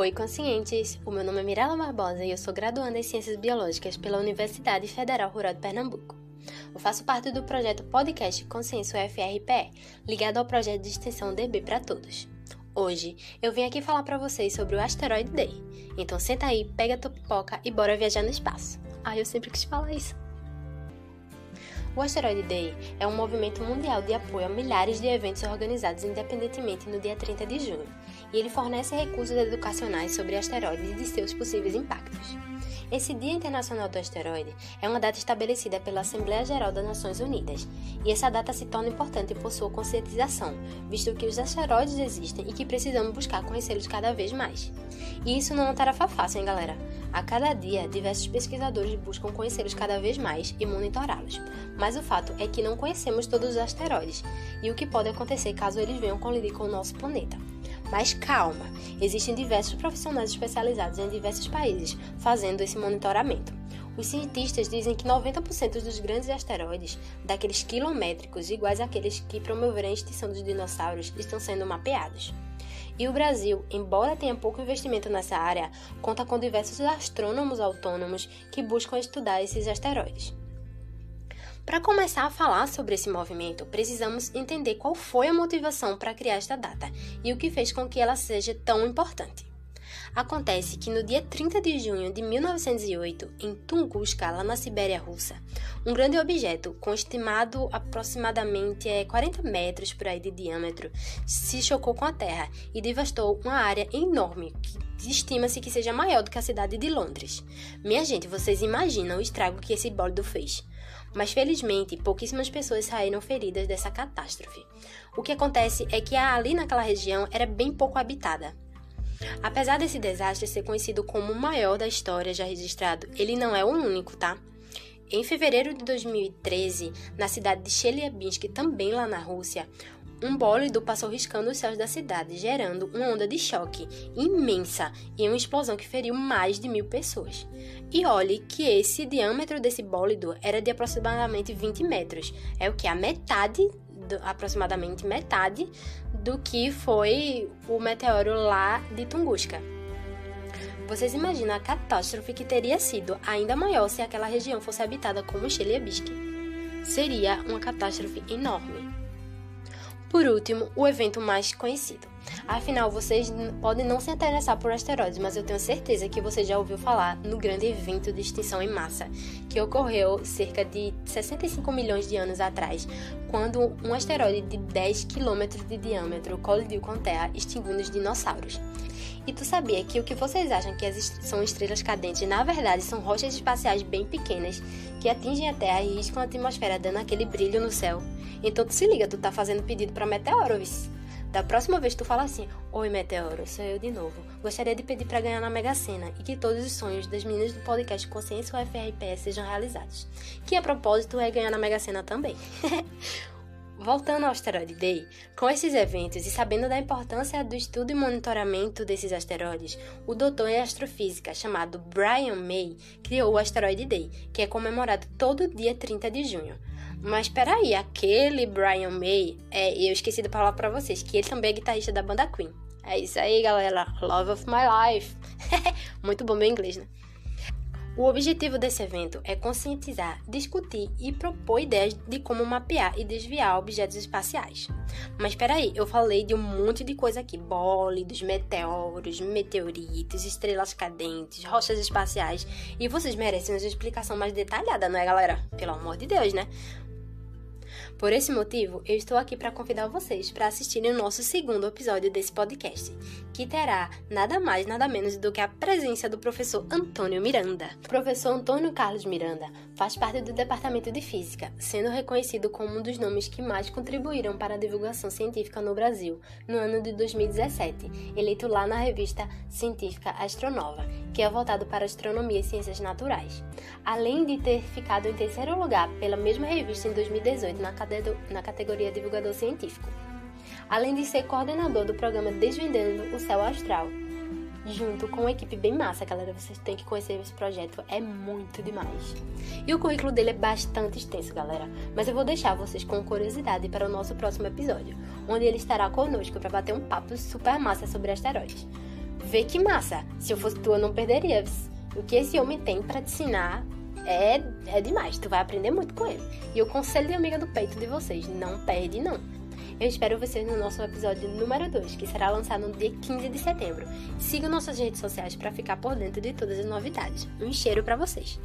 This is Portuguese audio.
Oi, conscientes! O meu nome é Mirella Barbosa e eu sou graduanda em Ciências Biológicas pela Universidade Federal Rural de Pernambuco. Eu faço parte do projeto Podcast Consciência UFRPE, ligado ao projeto de extensão DB para Todos. Hoje eu vim aqui falar para vocês sobre o Asteroid Day. Então senta aí, pega tua pipoca e bora viajar no espaço. Ah, eu sempre quis falar isso. O Asteroid Day é um movimento mundial de apoio a milhares de eventos organizados independentemente no dia 30 de junho, e ele fornece recursos educacionais sobre asteroides e seus possíveis impactos. Esse Dia Internacional do Asteroide é uma data estabelecida pela Assembleia Geral das Nações Unidas, e essa data se torna importante por sua conscientização, visto que os asteroides existem e que precisamos buscar conhecê-los cada vez mais. E isso não é uma tarefa fácil, hein, galera? A cada dia, diversos pesquisadores buscam conhecê-los cada vez mais e monitorá-los. Mas o fato é que não conhecemos todos os asteroides e o que pode acontecer caso eles venham colidir com o nosso planeta. Mas calma, existem diversos profissionais especializados em diversos países fazendo esse monitoramento. Os cientistas dizem que 90% dos grandes asteroides, daqueles quilométricos iguais àqueles que promoveram a extinção dos dinossauros, estão sendo mapeados. E o Brasil, embora tenha pouco investimento nessa área, conta com diversos astrônomos autônomos que buscam estudar esses asteroides. Para começar a falar sobre esse movimento, precisamos entender qual foi a motivação para criar esta data e o que fez com que ela seja tão importante. Acontece que no dia 30 de junho de 1908, em Tunguska, lá na Sibéria Russa, um grande objeto, com estimado aproximadamente 40 é, metros por aí de diâmetro, se chocou com a Terra e devastou uma área enorme que estima-se que seja maior do que a cidade de Londres. Minha gente, vocês imaginam o estrago que esse bólido fez? Mas felizmente, pouquíssimas pessoas saíram feridas dessa catástrofe. O que acontece é que ali naquela região era bem pouco habitada. Apesar desse desastre ser conhecido como o maior da história já registrado, ele não é o único, tá? Em fevereiro de 2013, na cidade de Chelyabinsk, também lá na Rússia, um bólido passou riscando os céus da cidade, gerando uma onda de choque imensa e uma explosão que feriu mais de mil pessoas. E olhe que esse diâmetro desse bólido era de aproximadamente 20 metros, é o que a metade, aproximadamente metade, do que foi o meteoro lá de Tunguska. Vocês imaginam a catástrofe que teria sido ainda maior se aquela região fosse habitada como Chelyabinsk? Seria uma catástrofe enorme. Por último, o evento mais conhecido. Afinal, vocês podem não se interessar por asteroides, mas eu tenho certeza que você já ouviu falar no grande evento de extinção em massa, que ocorreu cerca de 65 milhões de anos atrás, quando um asteroide de 10 quilômetros de diâmetro colidiu com a Terra, extinguindo os dinossauros. E tu sabia que o que vocês acham que são estrelas cadentes, na verdade são rochas espaciais bem pequenas que atingem a Terra e riscam a atmosfera, dando aquele brilho no céu? Então tu se liga, tu tá fazendo pedido para meteoro, vice. Da próxima vez tu fala assim: Oi, Meteoro, sou eu de novo. Gostaria de pedir para ganhar na Mega Sena e que todos os sonhos das meninas do podcast Consciência UFRPS sejam realizados. Que a propósito é ganhar na Mega Sena também. Voltando ao Asteroid Day, com esses eventos e sabendo da importância do estudo e monitoramento desses asteroides, o doutor em astrofísica chamado Brian May criou o Asteroid Day, que é comemorado todo dia 30 de junho. Mas peraí, aquele Brian May, é, eu esqueci de falar para vocês que ele também é guitarrista da banda Queen. É isso aí, galera. Love of my life. Muito bom meu inglês, né? O objetivo desse evento é conscientizar, discutir e propor ideias de como mapear e desviar objetos espaciais. Mas peraí, eu falei de um monte de coisa aqui: bólidos, meteoros, meteoritos, estrelas cadentes, rochas espaciais. E vocês merecem uma explicação mais detalhada, não é, galera? Pelo amor de Deus, né? Por esse motivo, eu estou aqui para convidar vocês para assistirem o nosso segundo episódio desse podcast, que terá nada mais, nada menos do que a presença do professor Antônio Miranda. O professor Antônio Carlos Miranda faz parte do Departamento de Física, sendo reconhecido como um dos nomes que mais contribuíram para a divulgação científica no Brasil no ano de 2017, eleito lá na revista científica Astronova, que é voltado para astronomia e ciências naturais. Além de ter ficado em terceiro lugar pela mesma revista em 2018 na na categoria Divulgador Científico, além de ser coordenador do programa Desvendando o Céu Astral. Junto com uma equipe bem massa, galera. Vocês têm que conhecer esse projeto, é muito demais. E o currículo dele é bastante extenso, galera. Mas eu vou deixar vocês com curiosidade para o nosso próximo episódio, onde ele estará conosco para bater um papo super massa sobre asteroides. vê que massa. Se eu fosse tu, não perderia. O que esse homem tem para te ensinar é, é demais. Tu vai aprender muito com ele. E o conselho de amiga do peito de vocês, não perde não. Eu espero vocês no nosso episódio número 2, que será lançado no dia 15 de setembro. Siga nossas redes sociais para ficar por dentro de todas as novidades. Um cheiro para vocês!